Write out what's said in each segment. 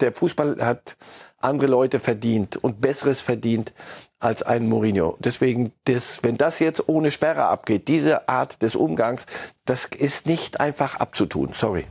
der Fußball hat andere Leute verdient und Besseres verdient als ein Mourinho. Deswegen, das, wenn das jetzt ohne Sperre abgeht, diese Art des Umgangs, das ist nicht einfach abzutun. Sorry.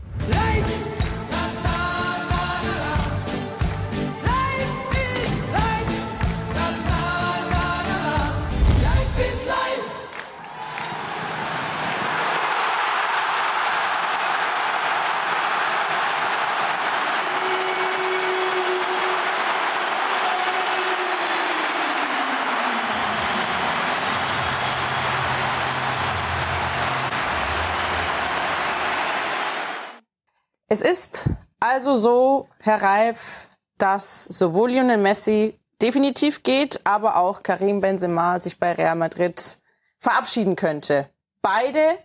Es ist also so, Herr Reif, dass sowohl Lionel Messi definitiv geht, aber auch Karim Benzema sich bei Real Madrid verabschieden könnte. Beide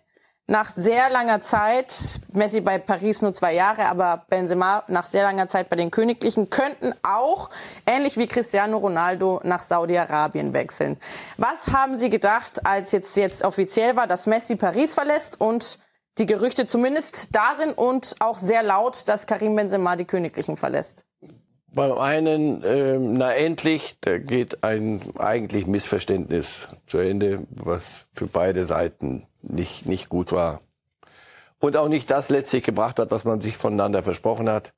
nach sehr langer Zeit, Messi bei Paris nur zwei Jahre, aber Benzema nach sehr langer Zeit bei den Königlichen, könnten auch, ähnlich wie Cristiano Ronaldo, nach Saudi-Arabien wechseln. Was haben Sie gedacht, als jetzt, jetzt offiziell war, dass Messi Paris verlässt und die Gerüchte zumindest da sind und auch sehr laut, dass Karim Benzema die Königlichen verlässt? Beim einen, äh, na endlich, da geht ein eigentlich Missverständnis zu Ende, was für beide Seiten nicht, nicht gut war. Und auch nicht das letztlich gebracht hat, was man sich voneinander versprochen hat.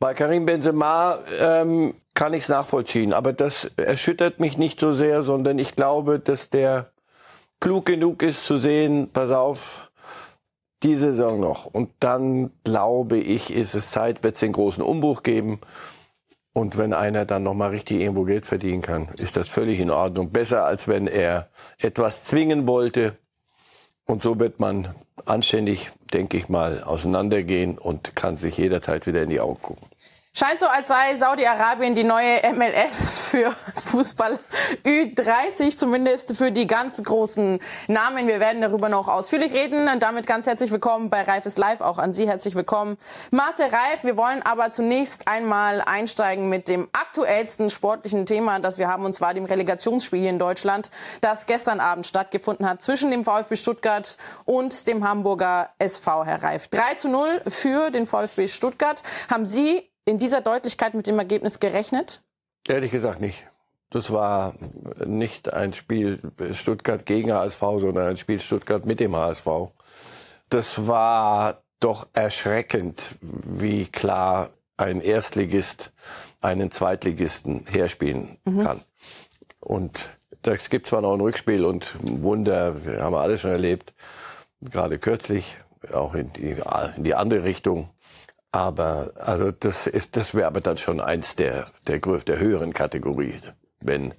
Bei Karim Benzema ähm, kann ich es nachvollziehen, aber das erschüttert mich nicht so sehr, sondern ich glaube, dass der klug genug ist zu sehen, pass auf, die Saison noch. Und dann glaube ich, ist es Zeit, wird es den großen Umbruch geben. Und wenn einer dann noch mal richtig irgendwo Geld verdienen kann, ist das völlig in Ordnung. Besser als wenn er etwas zwingen wollte. Und so wird man anständig, denke ich mal, auseinandergehen und kann sich jederzeit wieder in die Augen gucken. Scheint so, als sei Saudi-Arabien die neue MLS für Fußball Ü30, zumindest für die ganz großen Namen. Wir werden darüber noch ausführlich reden. Und damit ganz herzlich willkommen bei Reif ist Live. Auch an Sie herzlich willkommen. Marcel Reif, wir wollen aber zunächst einmal einsteigen mit dem aktuellsten sportlichen Thema, das wir haben, und zwar dem Relegationsspiel in Deutschland, das gestern Abend stattgefunden hat zwischen dem VfB Stuttgart und dem Hamburger SV, Herr Reif. 3 zu 0 für den VfB Stuttgart. Haben Sie in dieser Deutlichkeit mit dem Ergebnis gerechnet? Ehrlich gesagt nicht. Das war nicht ein Spiel Stuttgart gegen HSV, sondern ein Spiel Stuttgart mit dem HSV. Das war doch erschreckend, wie klar ein Erstligist einen Zweitligisten herspielen mhm. kann. Und es gibt zwar noch ein Rückspiel und Wunder, wir haben alles schon erlebt, gerade kürzlich, auch in die, in die andere Richtung. Aber also das ist, das wäre aber dann schon eins der, der, der höheren Kategorie, wenn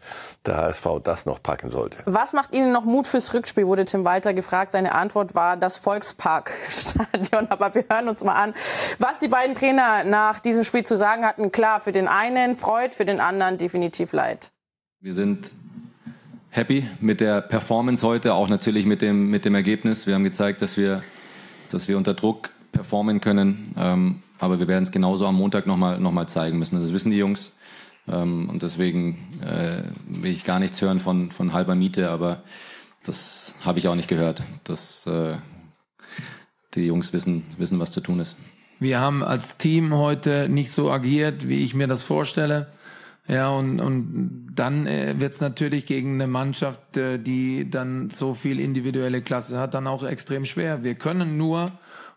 der HSV das noch packen sollte. Was macht Ihnen noch Mut fürs Rückspiel, wurde Tim Walter gefragt. Seine Antwort war das Volksparkstadion. Aber wir hören uns mal an, was die beiden Trainer nach diesem Spiel zu sagen hatten. Klar, für den einen Freud, für den anderen definitiv Leid. Wir sind happy mit der Performance heute, auch natürlich mit dem, mit dem Ergebnis. Wir haben gezeigt, dass wir, dass wir unter Druck performen können. Ähm, aber wir werden es genauso am Montag nochmal noch mal zeigen müssen. Das wissen die Jungs. Ähm, und deswegen äh, will ich gar nichts hören von, von halber Miete, aber das habe ich auch nicht gehört, dass äh, die Jungs wissen, wissen, was zu tun ist. Wir haben als Team heute nicht so agiert, wie ich mir das vorstelle. Ja, und, und dann äh, wird es natürlich gegen eine Mannschaft, äh, die dann so viel individuelle Klasse hat, dann auch extrem schwer. Wir können nur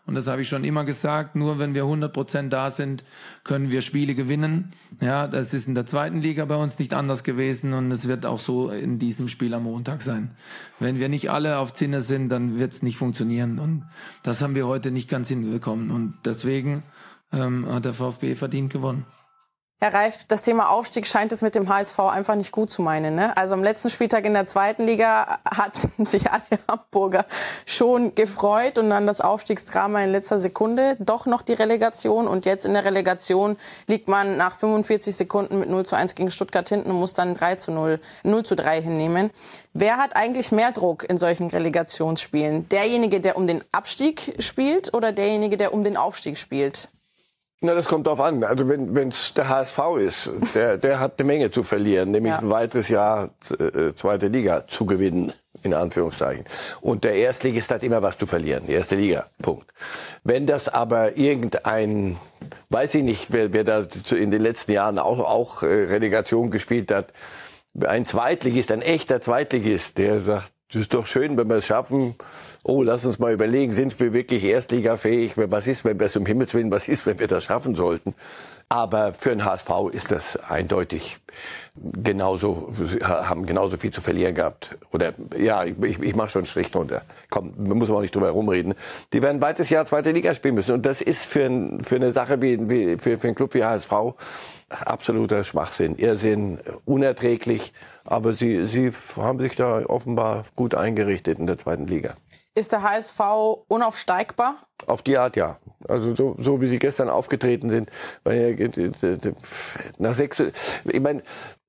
und das habe ich schon immer gesagt, nur wenn wir 100 Prozent da sind, können wir Spiele gewinnen. Ja, das ist in der zweiten Liga bei uns nicht anders gewesen und es wird auch so in diesem Spiel am Montag sein. Wenn wir nicht alle auf Zinne sind, dann wird es nicht funktionieren und das haben wir heute nicht ganz hinbekommen und deswegen ähm, hat der VfB verdient gewonnen. Herr Reif, das Thema Aufstieg scheint es mit dem HSV einfach nicht gut zu meinen. Ne? Also am letzten Spieltag in der zweiten Liga hatten sich alle Hamburger schon gefreut und dann das Aufstiegsdrama in letzter Sekunde, doch noch die Relegation und jetzt in der Relegation liegt man nach 45 Sekunden mit 0 zu 1 gegen Stuttgart hinten und muss dann 3 zu 0, 0 zu 3 hinnehmen. Wer hat eigentlich mehr Druck in solchen Relegationsspielen? Derjenige, der um den Abstieg spielt oder derjenige, der um den Aufstieg spielt? Na, das kommt darauf an. Also wenn es der HSV ist, der, der hat eine Menge zu verlieren, nämlich ja. ein weiteres Jahr äh, zweite Liga zu gewinnen. in Anführungszeichen. Und der Erstligist hat immer was zu verlieren, die erste Liga, Punkt. Wenn das aber irgendein, weiß ich nicht, wer, wer da in den letzten Jahren auch, auch äh, Relegation gespielt hat, ein Zweitligist, ein echter Zweitligist, der sagt, das ist doch schön, wenn wir es schaffen. Oh, lass uns mal überlegen, sind wir wirklich erstligafähig? Was ist, wenn wir es um Himmels Willen, was ist, wenn wir das schaffen sollten? Aber für den HSV ist das eindeutig genauso, haben genauso viel zu verlieren gehabt. Oder ja, ich, ich mache schon einen Strich drunter. Komm, muss man auch nicht drüber herumreden. Die werden weites Jahr zweite Liga spielen müssen. Und das ist für, ein, für eine Sache wie, wie für, für einen Club wie HSV absoluter Schwachsinn, Irrsinn, unerträglich. Aber sie, sie haben sich da offenbar gut eingerichtet in der zweiten Liga. Ist der HSV unaufsteigbar? Auf die Art ja. Also so, so wie sie gestern aufgetreten sind. Weil, nach sechs, ich meine,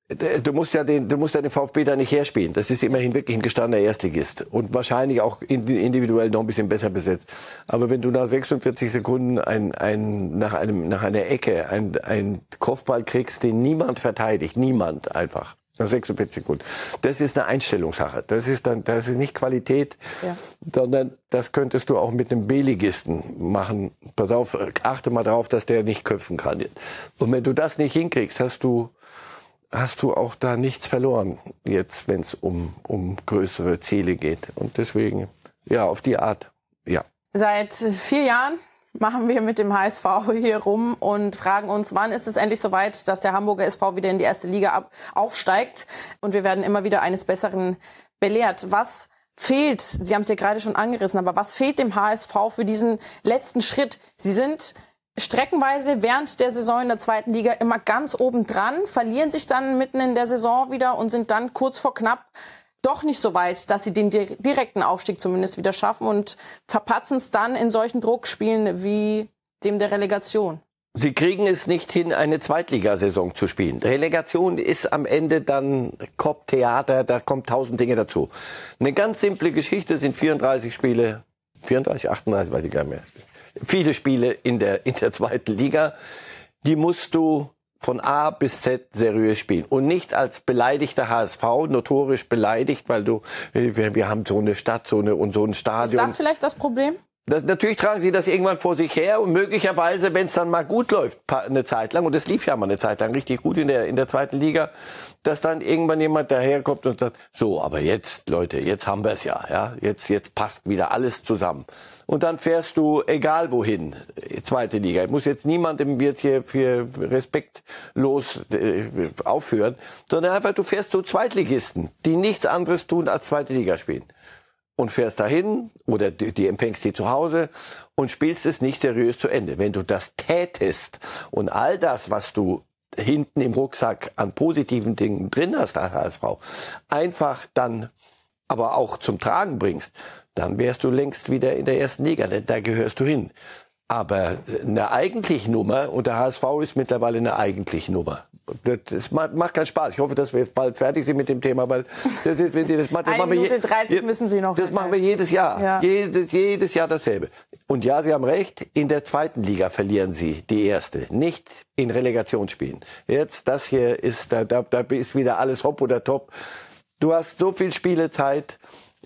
du musst ja den, du musst ja den VfB da nicht herspielen. Das ist immerhin wirklich ein gestandener Erstligist und wahrscheinlich auch individuell noch ein bisschen besser besetzt. Aber wenn du nach 46 Sekunden ein, ein, nach einem, nach einer Ecke ein, ein Kopfball kriegst, den niemand verteidigt, niemand einfach. Nach 46 Sekunden. Das ist eine Einstellungssache. Das ist dann, das ist nicht Qualität, ja. sondern das könntest du auch mit einem B-Ligisten machen. Pass auf, achte mal darauf, dass der nicht köpfen kann. Und wenn du das nicht hinkriegst, hast du, hast du auch da nichts verloren, jetzt, wenn es um, um größere Ziele geht. Und deswegen, ja, auf die Art, ja. Seit vier Jahren machen wir mit dem HSV hier rum und fragen uns, wann ist es endlich soweit, dass der Hamburger SV wieder in die erste Liga aufsteigt. Und wir werden immer wieder eines Besseren belehrt. Was fehlt, Sie haben es ja gerade schon angerissen, aber was fehlt dem HSV für diesen letzten Schritt? Sie sind streckenweise während der Saison in der zweiten Liga immer ganz oben dran, verlieren sich dann mitten in der Saison wieder und sind dann kurz vor knapp doch nicht so weit, dass sie den direkten Aufstieg zumindest wieder schaffen und verpatzen es dann in solchen Druckspielen wie dem der Relegation. Sie kriegen es nicht hin, eine Zweitligasaison zu spielen. Relegation ist am Ende dann Kopftheater, da kommt tausend Dinge dazu. Eine ganz simple Geschichte sind 34 Spiele, 34, 38, weiß ich gar nicht mehr viele Spiele in der, in der zweiten Liga. Die musst du von A bis Z seriös spielen und nicht als beleidigter HSV, notorisch beleidigt, weil du, wir, wir haben so eine Stadt, so eine und so ein Stadion. Ist das vielleicht das Problem? Das, natürlich tragen sie das irgendwann vor sich her und möglicherweise, wenn es dann mal gut läuft, eine Zeit lang, und es lief ja mal eine Zeit lang richtig gut in der, in der zweiten Liga, dass dann irgendwann jemand daherkommt und sagt, so, aber jetzt, Leute, jetzt haben wir es ja, ja, jetzt, jetzt passt wieder alles zusammen. Und dann fährst du egal wohin, zweite Liga. Ich muss jetzt niemandem jetzt hier für respektlos äh, aufhören, sondern einfach, du fährst zu Zweitligisten, die nichts anderes tun als zweite Liga spielen und fährst dahin oder die, die empfängst die zu Hause und spielst es nicht seriös zu Ende. Wenn du das tätest und all das, was du hinten im Rucksack an positiven Dingen drin hast als HSV, einfach dann aber auch zum Tragen bringst, dann wärst du längst wieder in der ersten Liga, denn da gehörst du hin. Aber eine eigentliche Nummer, und der HSV ist mittlerweile eine eigentliche Nummer. Das macht keinen Spaß. Ich hoffe, dass wir jetzt bald fertig sind mit dem Thema, weil das ist, das, das, das machen wir, 30 müssen Sie noch. Das machen wir jedes Jahr. Ja. Jedes, jedes Jahr dasselbe. Und ja, Sie haben recht, in der zweiten Liga verlieren Sie die erste, nicht in Relegationsspielen. Jetzt, das hier ist, da, da, da ist wieder alles hopp oder top. Du hast so viel Spielezeit.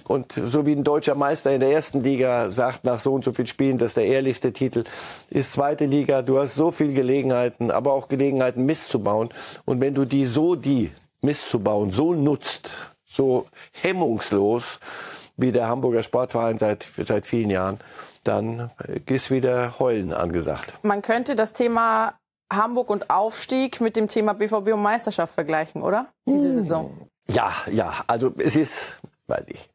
Und so wie ein deutscher Meister in der ersten Liga sagt, nach so und so viel Spielen, das ist der ehrlichste Titel, ist zweite Liga. Du hast so viel Gelegenheiten, aber auch Gelegenheiten Mist zu bauen. Und wenn du die so, die Mist zu bauen, so nutzt, so hemmungslos, wie der Hamburger Sportverein seit, seit vielen Jahren, dann ist wieder Heulen angesagt. Man könnte das Thema Hamburg und Aufstieg mit dem Thema BVB und Meisterschaft vergleichen, oder? Diese hm. Saison. Ja, ja, also es ist, weiß ich.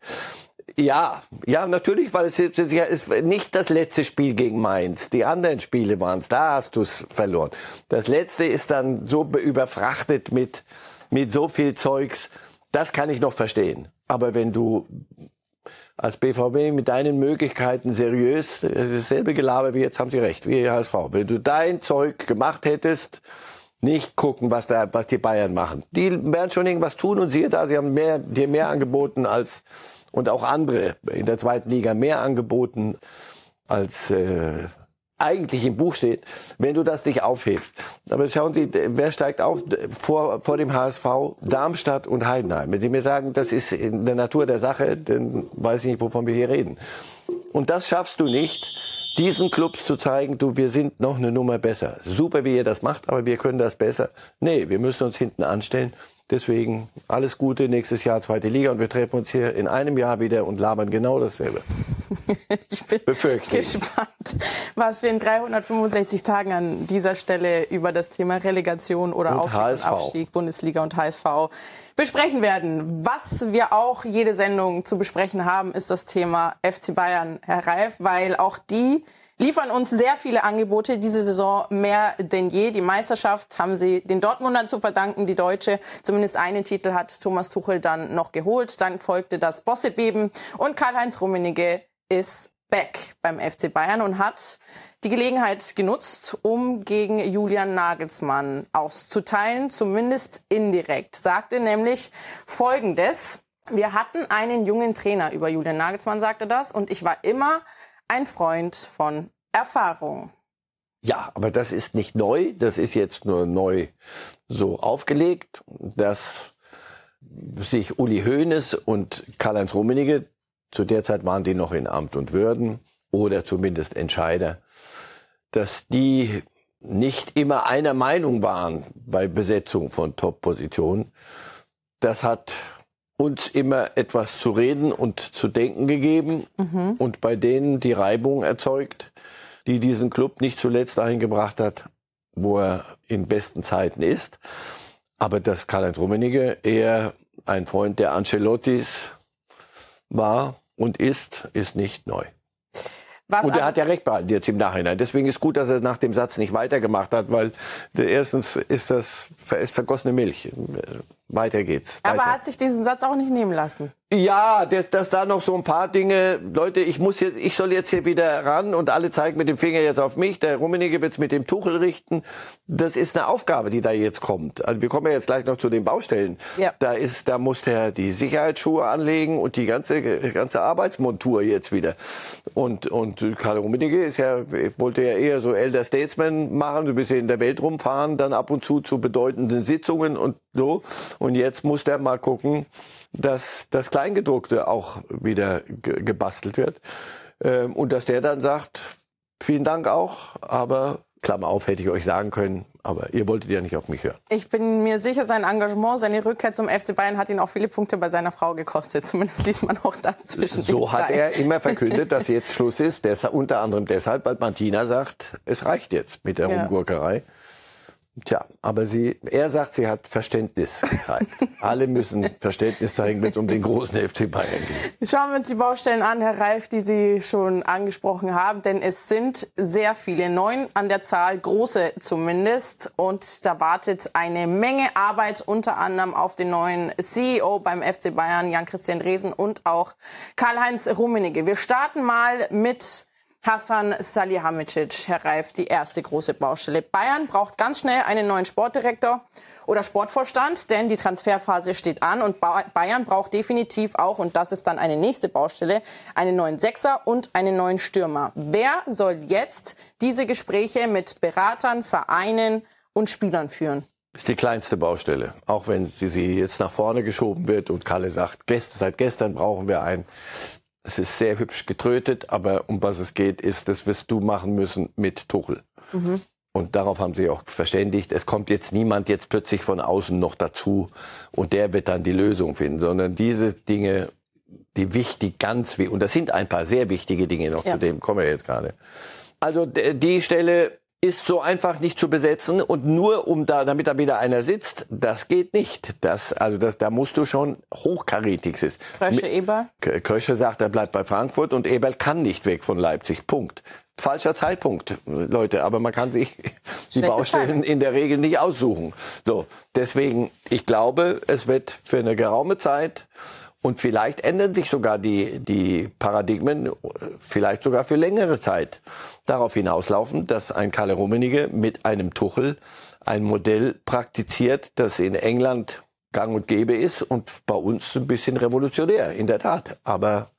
Ja, ja, natürlich, weil es ist nicht das letzte Spiel gegen Mainz. Die anderen Spiele waren es, da hast du es verloren. Das letzte ist dann so überfrachtet mit, mit so viel Zeugs, das kann ich noch verstehen. Aber wenn du als BVB mit deinen Möglichkeiten seriös, dasselbe Gelaber wie jetzt haben sie recht, wie HSV. Wenn du dein Zeug gemacht hättest, nicht gucken, was, da, was die Bayern machen. Die werden schon irgendwas tun und siehe da, sie haben mehr, dir mehr angeboten als, und auch andere in der zweiten Liga mehr angeboten als, äh, eigentlich im Buch steht, wenn du das nicht aufhebst. Aber schauen Sie, wer steigt auf vor, vor dem HSV? Darmstadt und Heidenheim. Wenn Sie mir sagen, das ist in der Natur der Sache, dann weiß ich nicht, wovon wir hier reden. Und das schaffst du nicht, diesen Clubs zu zeigen, du, wir sind noch eine Nummer besser. Super, wie ihr das macht, aber wir können das besser. Nee, wir müssen uns hinten anstellen. Deswegen alles Gute, nächstes Jahr zweite Liga und wir treffen uns hier in einem Jahr wieder und labern genau dasselbe. ich bin gespannt, was wir in 365 Tagen an dieser Stelle über das Thema Relegation oder und Aufstieg, HSV. und Abstieg, Bundesliga und HSV besprechen werden. Was wir auch jede Sendung zu besprechen haben, ist das Thema FC Bayern, Herr Reif, weil auch die liefern uns sehr viele Angebote diese Saison mehr denn je. Die Meisterschaft haben sie den Dortmundern zu verdanken, die Deutsche. Zumindest einen Titel hat Thomas Tuchel dann noch geholt. Dann folgte das Bossebeben und Karl-Heinz Rummenigge ist back beim FC Bayern und hat die Gelegenheit genutzt, um gegen Julian Nagelsmann auszuteilen, zumindest indirekt. Sagte nämlich Folgendes. Wir hatten einen jungen Trainer über Julian Nagelsmann, sagte das, und ich war immer ein Freund von Erfahrung. Ja, aber das ist nicht neu. Das ist jetzt nur neu so aufgelegt, dass sich Uli Hoeneß und Karl-Heinz Rummenigge, zu der Zeit waren die noch in Amt und Würden oder zumindest Entscheider, dass die nicht immer einer Meinung waren bei Besetzung von Top-Positionen. Das hat uns immer etwas zu reden und zu denken gegeben mhm. und bei denen die Reibung erzeugt, die diesen Club nicht zuletzt dahin gebracht hat, wo er in besten Zeiten ist. Aber dass Karl-Heinz Rummenigge eher ein Freund der Ancelottis war und ist, ist nicht neu. Was und er hat ja recht behalten jetzt im Nachhinein. Deswegen ist gut, dass er nach dem Satz nicht weitergemacht hat, weil erstens ist das ist vergossene Milch. Weiter geht's. Aber er hat sich diesen Satz auch nicht nehmen lassen. Ja, dass, dass da noch so ein paar Dinge, Leute, ich muss jetzt, ich soll jetzt hier wieder ran und alle zeigen mit dem Finger jetzt auf mich. Der Rummenigge wird's mit dem Tuchel richten. Das ist eine Aufgabe, die da jetzt kommt. Also wir kommen ja jetzt gleich noch zu den Baustellen. Ja. Da ist, da muss der die Sicherheitsschuhe anlegen und die ganze ganze Arbeitsmontur jetzt wieder. Und und Karl Rummenigge ist ja wollte ja eher so Elder Statesman machen, bist ja in der Welt rumfahren, dann ab und zu zu bedeutenden Sitzungen und so. Und jetzt muss der mal gucken, dass das Kleingedruckte auch wieder gebastelt wird. Ähm, und dass der dann sagt, vielen Dank auch, aber Klammer auf, hätte ich euch sagen können, aber ihr wolltet ja nicht auf mich hören. Ich bin mir sicher, sein Engagement, seine Rückkehr zum FC Bayern hat ihn auch viele Punkte bei seiner Frau gekostet. Zumindest liest man auch das zwischen So hat er immer verkündet, dass jetzt Schluss ist. Unter anderem deshalb, weil Martina sagt, es reicht jetzt mit der ja. Rumgurkerei. Tja, aber sie, er sagt, sie hat Verständnis gezeigt. Alle müssen Verständnis zeigen, wenn es um den großen FC Bayern geht. Schauen wir uns die Baustellen an, Herr Reif, die Sie schon angesprochen haben, denn es sind sehr viele, neun an der Zahl, große zumindest. Und da wartet eine Menge Arbeit, unter anderem auf den neuen CEO beim FC Bayern, Jan-Christian Dresen und auch Karl-Heinz Rummenigge. Wir starten mal mit Hassan Salihamidzic, Herr Reif, die erste große Baustelle. Bayern braucht ganz schnell einen neuen Sportdirektor oder Sportvorstand, denn die Transferphase steht an und Bayern braucht definitiv auch, und das ist dann eine nächste Baustelle, einen neuen Sechser und einen neuen Stürmer. Wer soll jetzt diese Gespräche mit Beratern, Vereinen und Spielern führen? Das ist die kleinste Baustelle, auch wenn sie, sie jetzt nach vorne geschoben wird und Kalle sagt, seit gestern brauchen wir einen es ist sehr hübsch getrötet, aber um was es geht, ist, das wirst du machen müssen mit Tuchel. Mhm. Und darauf haben sie auch verständigt. Es kommt jetzt niemand jetzt plötzlich von außen noch dazu und der wird dann die Lösung finden, sondern diese Dinge, die wichtig, ganz wie, und das sind ein paar sehr wichtige Dinge noch, ja. zu dem kommen wir jetzt gerade. Also die Stelle ist so einfach nicht zu besetzen und nur um da, damit da wieder einer sitzt, das geht nicht. Das, also das, da musst du schon hochkarätig sein. Krösche Eber? Krösche sagt, er bleibt bei Frankfurt und Eberl kann nicht weg von Leipzig. Punkt. Falscher Zeitpunkt, Leute, aber man kann sich die Baustellen in der Regel nicht aussuchen. So, deswegen, ich glaube, es wird für eine geraume Zeit und vielleicht ändern sich sogar die, die Paradigmen, vielleicht sogar für längere Zeit, darauf hinauslaufen, dass ein Kalle Rummenigge mit einem Tuchel ein Modell praktiziert, das in England gang und gäbe ist und bei uns ein bisschen revolutionär, in der Tat. Aber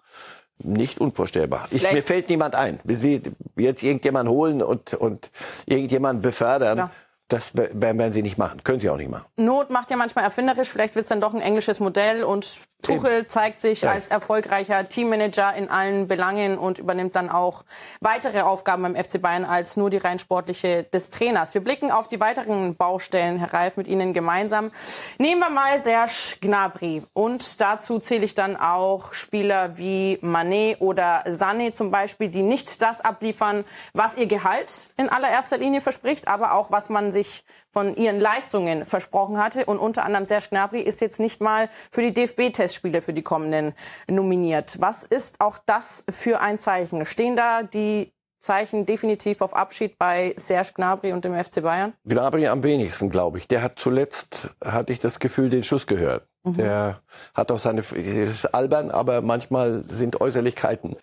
nicht unvorstellbar. Ich, mir fällt niemand ein. Sie jetzt irgendjemand holen und, und irgendjemand befördern. Ja. Das werden sie nicht machen. Können sie auch nicht machen. Not macht ja manchmal erfinderisch. Vielleicht wird es dann doch ein englisches Modell und Tuchel zeigt sich ja. als erfolgreicher Teammanager in allen Belangen und übernimmt dann auch weitere Aufgaben beim FC Bayern als nur die rein sportliche des Trainers. Wir blicken auf die weiteren Baustellen, Herr Reif, mit Ihnen gemeinsam. Nehmen wir mal Serge Gnabry und dazu zähle ich dann auch Spieler wie Manet oder Sané zum Beispiel, die nicht das abliefern, was ihr Gehalt in allererster Linie verspricht, aber auch was man sich von ihren Leistungen versprochen hatte. Und unter anderem Serge Gnabry ist jetzt nicht mal für die DFB-Testspiele für die kommenden nominiert. Was ist auch das für ein Zeichen? Stehen da die Zeichen definitiv auf Abschied bei Serge Gnabry und dem FC Bayern? Gnabry am wenigsten, glaube ich. Der hat zuletzt, hatte ich das Gefühl, den Schuss gehört. Mhm. Der hat auch seine, ist albern, aber manchmal sind Äußerlichkeiten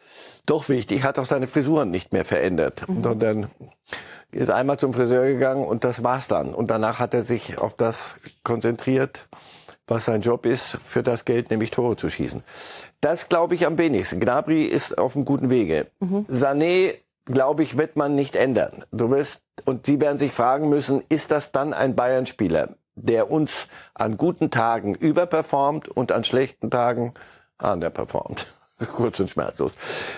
doch wichtig, hat auch seine Frisuren nicht mehr verändert, mhm. sondern ist einmal zum Friseur gegangen und das war's dann. Und danach hat er sich auf das konzentriert, was sein Job ist, für das Geld, nämlich Tore zu schießen. Das glaube ich am wenigsten. Gnabry ist auf einem guten Wege. Mhm. Sané, glaube ich, wird man nicht ändern. Du wirst, und Sie werden sich fragen müssen, ist das dann ein Bayern-Spieler, der uns an guten Tagen überperformt und an schlechten Tagen underperformt? Kurz und schmerzlos.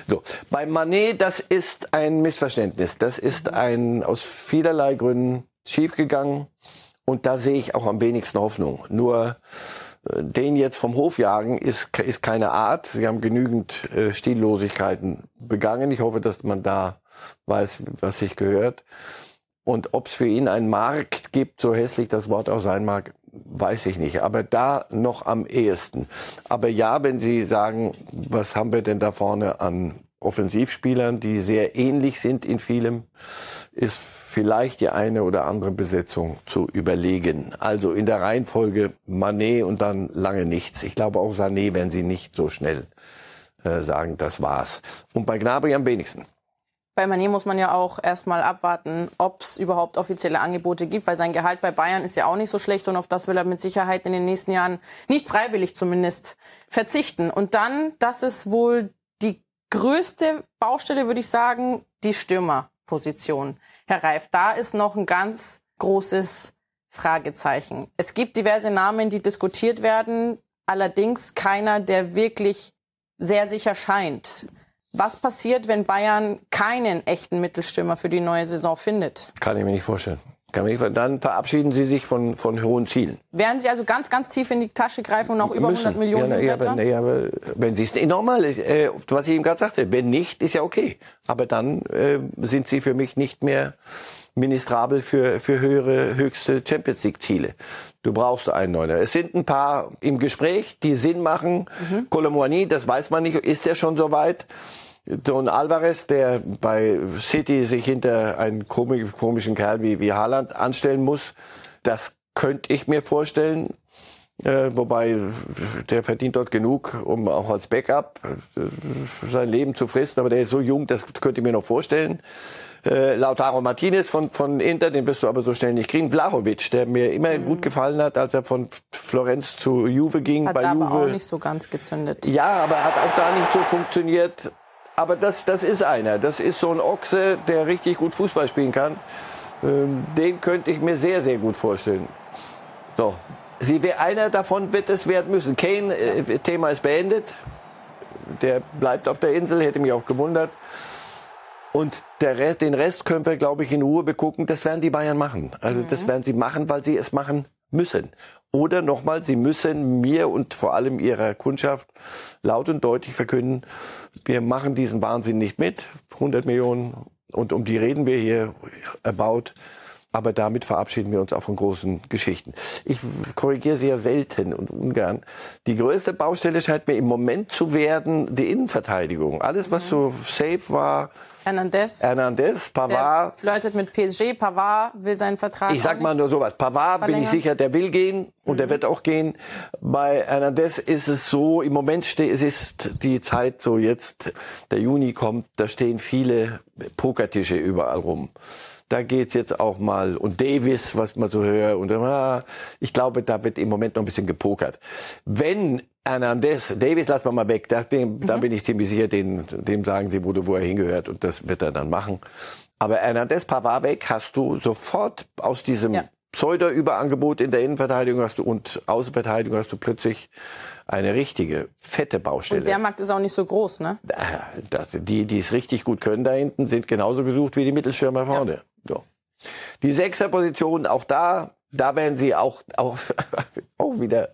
So. Bei Manet, das ist ein Missverständnis. Das ist ein aus vielerlei Gründen schiefgegangen. Und da sehe ich auch am wenigsten Hoffnung. Nur äh, den jetzt vom Hof jagen ist, ist keine Art. Sie haben genügend äh, Stillosigkeiten begangen. Ich hoffe, dass man da weiß, was sich gehört. Und ob es für ihn einen Markt gibt, so hässlich das Wort auch sein mag, weiß ich nicht. Aber da noch am ehesten. Aber ja, wenn Sie sagen, was haben wir denn da vorne an Offensivspielern, die sehr ähnlich sind in vielem, ist vielleicht die eine oder andere Besetzung zu überlegen. Also in der Reihenfolge Manet und dann lange nichts. Ich glaube auch Sané werden Sie nicht so schnell äh, sagen, das war's. Und bei Gnabry am wenigsten. Bei Mané muss man ja auch erstmal abwarten, ob es überhaupt offizielle Angebote gibt, weil sein Gehalt bei Bayern ist ja auch nicht so schlecht und auf das will er mit Sicherheit in den nächsten Jahren nicht freiwillig zumindest verzichten. Und dann, das ist wohl die größte Baustelle, würde ich sagen, die Stürmerposition. Herr Reif, da ist noch ein ganz großes Fragezeichen. Es gibt diverse Namen, die diskutiert werden, allerdings keiner, der wirklich sehr sicher scheint. Was passiert, wenn Bayern keinen echten Mittelstürmer für die neue Saison findet? Kann ich mir nicht vorstellen. Dann verabschieden Sie sich von, von hohen Zielen. Werden Sie also ganz, ganz tief in die Tasche greifen und auch über Müssen. 100 Millionen ja, ja, aber, ja, aber wenn Sie es normal, äh, was ich eben gerade sagte, wenn nicht, ist ja okay. Aber dann äh, sind Sie für mich nicht mehr ministrabel für, für höhere, höchste Champions League Ziele. Du brauchst einen Neuner. Es sind ein paar im Gespräch, die Sinn machen. Mhm. Colomboigny, das weiß man nicht, ist der schon so weit? So ein Alvarez, der bei City sich hinter einen komischen Kerl wie, wie Haaland anstellen muss, das könnte ich mir vorstellen. Äh, wobei der verdient dort genug, um auch als Backup äh, sein Leben zu fristen. Aber der ist so jung, das könnte ich mir noch vorstellen. Äh, Lautaro Martinez von, von Inter, den wirst du aber so schnell nicht kriegen. Vlahovic, der mir immer mhm. gut gefallen hat, als er von Florenz zu Juve ging. Hat bei da Juve. aber auch nicht so ganz gezündet. Ja, aber hat auch da nicht so funktioniert. Aber das, das ist einer. Das ist so ein Ochse, der richtig gut Fußball spielen kann. Ähm, den könnte ich mir sehr, sehr gut vorstellen. So. Sie, einer davon wird es werden müssen. Kane, äh, Thema ist beendet. Der bleibt auf der Insel, hätte mich auch gewundert. Und der Rest, den Rest können wir, glaube ich, in Ruhe begucken. Das werden die Bayern machen. Also mhm. das werden sie machen, weil sie es machen müssen. Oder nochmal, sie müssen mir und vor allem ihrer Kundschaft laut und deutlich verkünden, wir machen diesen Wahnsinn nicht mit. 100 Millionen und um die reden wir hier erbaut. Aber damit verabschieden wir uns auch von großen Geschichten. Ich korrigiere sehr selten und ungern. Die größte Baustelle scheint mir im Moment zu werden die Innenverteidigung. Alles, was mhm. so safe war, Hernandez. Hernandez, Pavard. Flirtet mit PSG. Pavard will seinen Vertrag. Ich sag mal nur sowas. Pavard bin ich sicher, der will gehen und mhm. der wird auch gehen. Bei Hernandez ist es so, im Moment steht, es ist die Zeit so jetzt, der Juni kommt, da stehen viele Pokertische überall rum. Da geht's jetzt auch mal und Davis, was man so hört und ah, ich glaube, da wird im Moment noch ein bisschen gepokert. Wenn Hernandez, Davis lassen wir mal weg. Da, dem, mhm. da bin ich ziemlich sicher, den, dem sagen sie, wo, wo er hingehört. Und das wird er dann machen. Aber Hernandez, Pavard weg, hast du sofort aus diesem ja. Pseudo-Überangebot in der Innenverteidigung hast du, und Außenverteidigung hast du plötzlich eine richtige, fette Baustelle. Und der Markt ist auch nicht so groß, ne? Die, die es richtig gut können da hinten, sind genauso gesucht wie die Mittelschirmer vorne. Ja. So. Die Sechserposition, auch da, da werden sie auch, auch, auch wieder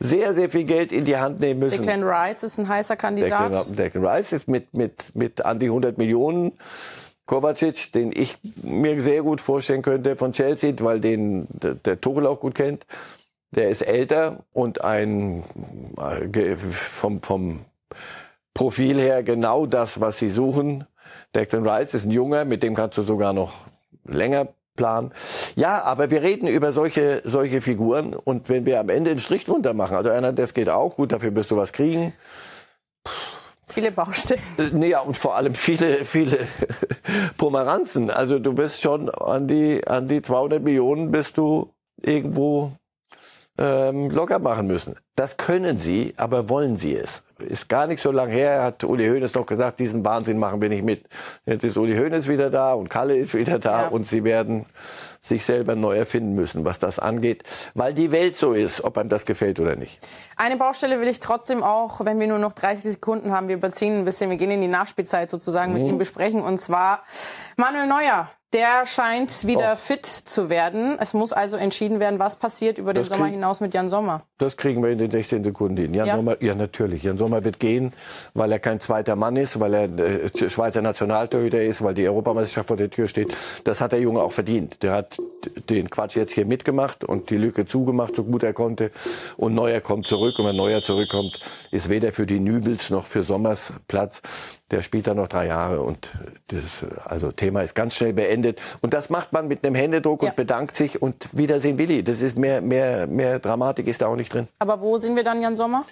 sehr, sehr viel Geld in die Hand nehmen müssen. Declan Rice ist ein heißer Kandidat. Declan, Declan Rice ist mit, mit, mit an die 100 Millionen. Kovacic, den ich mir sehr gut vorstellen könnte von Chelsea, weil den der, der Tuchel auch gut kennt. Der ist älter und ein äh, vom, vom Profil her genau das, was sie suchen. Declan Rice ist ein Junger, mit dem kannst du sogar noch länger planen. Ja, aber wir reden über solche, solche Figuren und wenn wir am Ende einen Strich drunter machen, also einer, das geht auch, gut, dafür wirst du was kriegen. Viele Baustellen. Äh, nee, ja, und vor allem viele, viele Pomeranzen. Also du bist schon an die, an die 200 Millionen bist du irgendwo ähm, locker machen müssen. Das können sie, aber wollen sie es? Ist gar nicht so lange her, hat Uli Hoeneß noch gesagt, diesen Wahnsinn machen wir nicht mit. Jetzt ist Uli Hoeneß wieder da und Kalle ist wieder da ja. und sie werden sich selber neu erfinden müssen, was das angeht, weil die Welt so ist, ob einem das gefällt oder nicht. Eine Baustelle will ich trotzdem auch, wenn wir nur noch 30 Sekunden haben, wir überziehen ein bisschen, wir gehen in die Nachspielzeit sozusagen mhm. mit ihm besprechen und zwar Manuel Neuer. Der scheint wieder Och. fit zu werden. Es muss also entschieden werden, was passiert über den das Sommer hinaus mit Jan Sommer. Das kriegen wir in den 16 Sekunden hin. Jan ja. Sommer, ja natürlich. Jan Sommer wird gehen, weil er kein zweiter Mann ist, weil er äh, Schweizer Nationaltorhüter ist, weil die Europameisterschaft vor der Tür steht. Das hat der Junge auch verdient. Der hat den Quatsch jetzt hier mitgemacht und die Lücke zugemacht, so gut er konnte. Und Neuer kommt zurück. Und wenn Neuer zurückkommt, ist weder für die Nübels noch für Sommers Platz der spielt da noch drei Jahre und das also Thema ist ganz schnell beendet. Und das macht man mit einem Händedruck ja. und bedankt sich und Wiedersehen Willi. Das ist mehr, mehr, mehr Dramatik ist da auch nicht drin. Aber wo sind wir dann, Jan Sommer?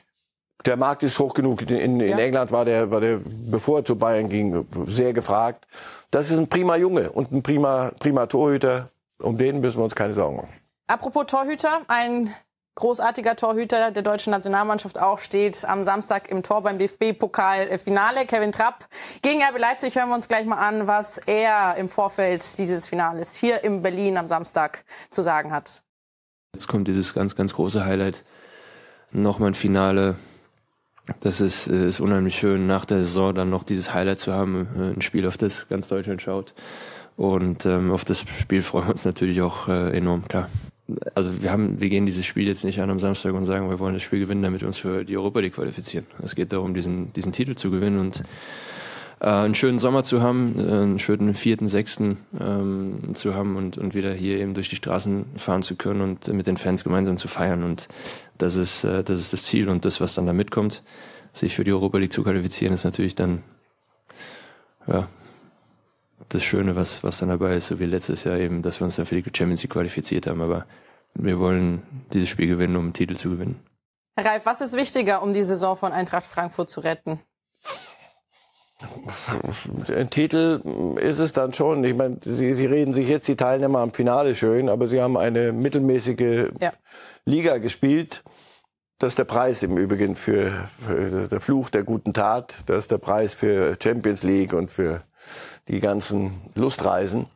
Der Markt ist hoch genug. In, in ja. England war der, war der, bevor er zu Bayern ging, sehr gefragt. Das ist ein prima Junge und ein prima, prima Torhüter. Um den müssen wir uns keine Sorgen machen. Apropos Torhüter, ein großartiger Torhüter der deutschen Nationalmannschaft auch steht am Samstag im Tor beim DFB-Pokal-Finale. Kevin Trapp gegen RB Leipzig. Hören wir uns gleich mal an, was er im Vorfeld dieses Finales hier in Berlin am Samstag zu sagen hat. Jetzt kommt dieses ganz, ganz große Highlight. Nochmal ein Finale. Das ist, äh, ist unheimlich schön, nach der Saison dann noch dieses Highlight zu haben. Äh, ein Spiel, auf das ganz Deutschland schaut. Und ähm, auf das Spiel freuen wir uns natürlich auch äh, enorm, klar also wir haben, wir gehen dieses Spiel jetzt nicht an am Samstag und sagen, wir wollen das Spiel gewinnen, damit wir uns für die Europa League qualifizieren. Es geht darum, diesen, diesen Titel zu gewinnen und äh, einen schönen Sommer zu haben, äh, einen schönen vierten, sechsten ähm, zu haben und, und wieder hier eben durch die Straßen fahren zu können und mit den Fans gemeinsam zu feiern. Und das ist, äh, das ist das Ziel und das, was dann da mitkommt, sich für die Europa League zu qualifizieren, ist natürlich dann ja, das Schöne, was, was dann dabei ist, so wie letztes Jahr eben, dass wir uns dann für die Champions League qualifiziert haben. Aber wir wollen dieses Spiel gewinnen, um einen Titel zu gewinnen. Herr Reif, was ist wichtiger, um die Saison von Eintracht Frankfurt zu retten? Ein Titel ist es dann schon. Ich meine, Sie, Sie reden sich jetzt die Teilnehmer am Finale schön, aber Sie haben eine mittelmäßige ja. Liga gespielt. Das ist der Preis im Übrigen für, für der Fluch der guten Tat. Das ist der Preis für Champions League und für die ganzen Lustreisen.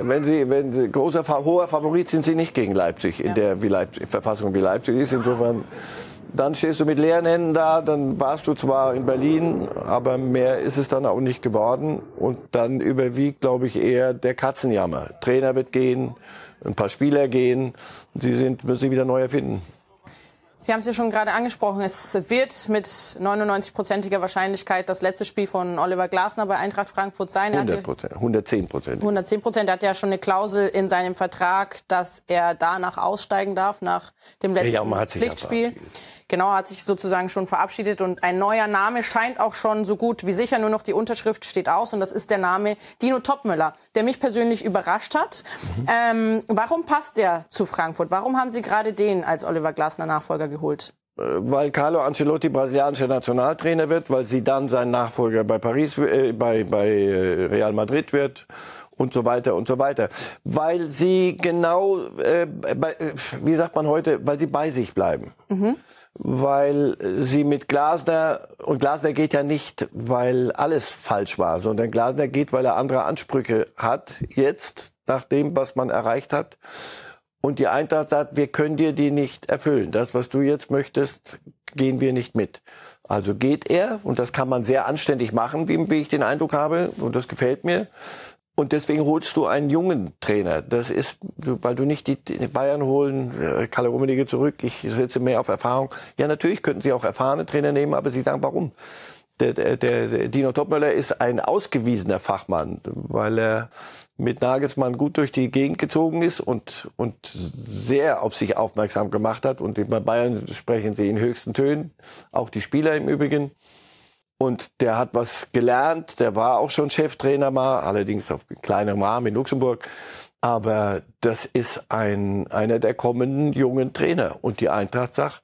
Wenn Sie, wenn Sie großer, hoher Favorit sind Sie nicht gegen Leipzig in ja. der wie Leipzig, Verfassung wie Leipzig ist. Insofern, dann stehst du mit leeren Händen da, dann warst du zwar in Berlin, aber mehr ist es dann auch nicht geworden. Und dann überwiegt, glaube ich, eher der Katzenjammer. Trainer wird gehen, ein paar Spieler gehen, sie sind, müssen sich wieder neu erfinden. Sie haben es ja schon gerade angesprochen. Es wird mit 99-prozentiger Wahrscheinlichkeit das letzte Spiel von Oliver Glasner bei Eintracht Frankfurt sein. 100 Prozent, 110 Prozent. 110 Prozent. Er hat ja schon eine Klausel in seinem Vertrag, dass er danach aussteigen darf, nach dem letzten ja, Pflichtspiel. Genau, hat sich sozusagen schon verabschiedet und ein neuer Name scheint auch schon so gut wie sicher. Nur noch die Unterschrift steht aus und das ist der Name Dino Topmüller, der mich persönlich überrascht hat. Mhm. Ähm, warum passt der zu Frankfurt? Warum haben Sie gerade den als Oliver Glasner Nachfolger geholt? Äh, weil Carlo Ancelotti brasilianischer Nationaltrainer wird, weil sie dann sein Nachfolger bei Paris, äh, bei, bei äh, Real Madrid wird und so weiter und so weiter. Weil sie genau, äh, bei, wie sagt man heute, weil sie bei sich bleiben. Mhm. Weil sie mit Glasner, und Glasner geht ja nicht, weil alles falsch war, sondern Glasner geht, weil er andere Ansprüche hat, jetzt, nach dem, was man erreicht hat. Und die Eintracht sagt, wir können dir die nicht erfüllen. Das, was du jetzt möchtest, gehen wir nicht mit. Also geht er, und das kann man sehr anständig machen, wie, ich den Eindruck habe, und das gefällt mir. Und deswegen holst du einen jungen Trainer. Das ist, weil du nicht die, Bayern holen, äh, Kalle Rummenigge zurück, ich setze mehr auf Erfahrung. Ja, natürlich könnten sie auch erfahrene Trainer nehmen, aber sie sagen, warum? Der, der, der Dino Topmöller ist ein ausgewiesener Fachmann, weil er mit Nagelsmann gut durch die Gegend gezogen ist und, und sehr auf sich aufmerksam gemacht hat. Und bei Bayern sprechen sie in höchsten Tönen, auch die Spieler im Übrigen. Und der hat was gelernt, der war auch schon Cheftrainer mal, allerdings auf kleinerem Rahmen in Luxemburg. Aber das ist ein, einer der kommenden jungen Trainer. Und die Eintracht sagt,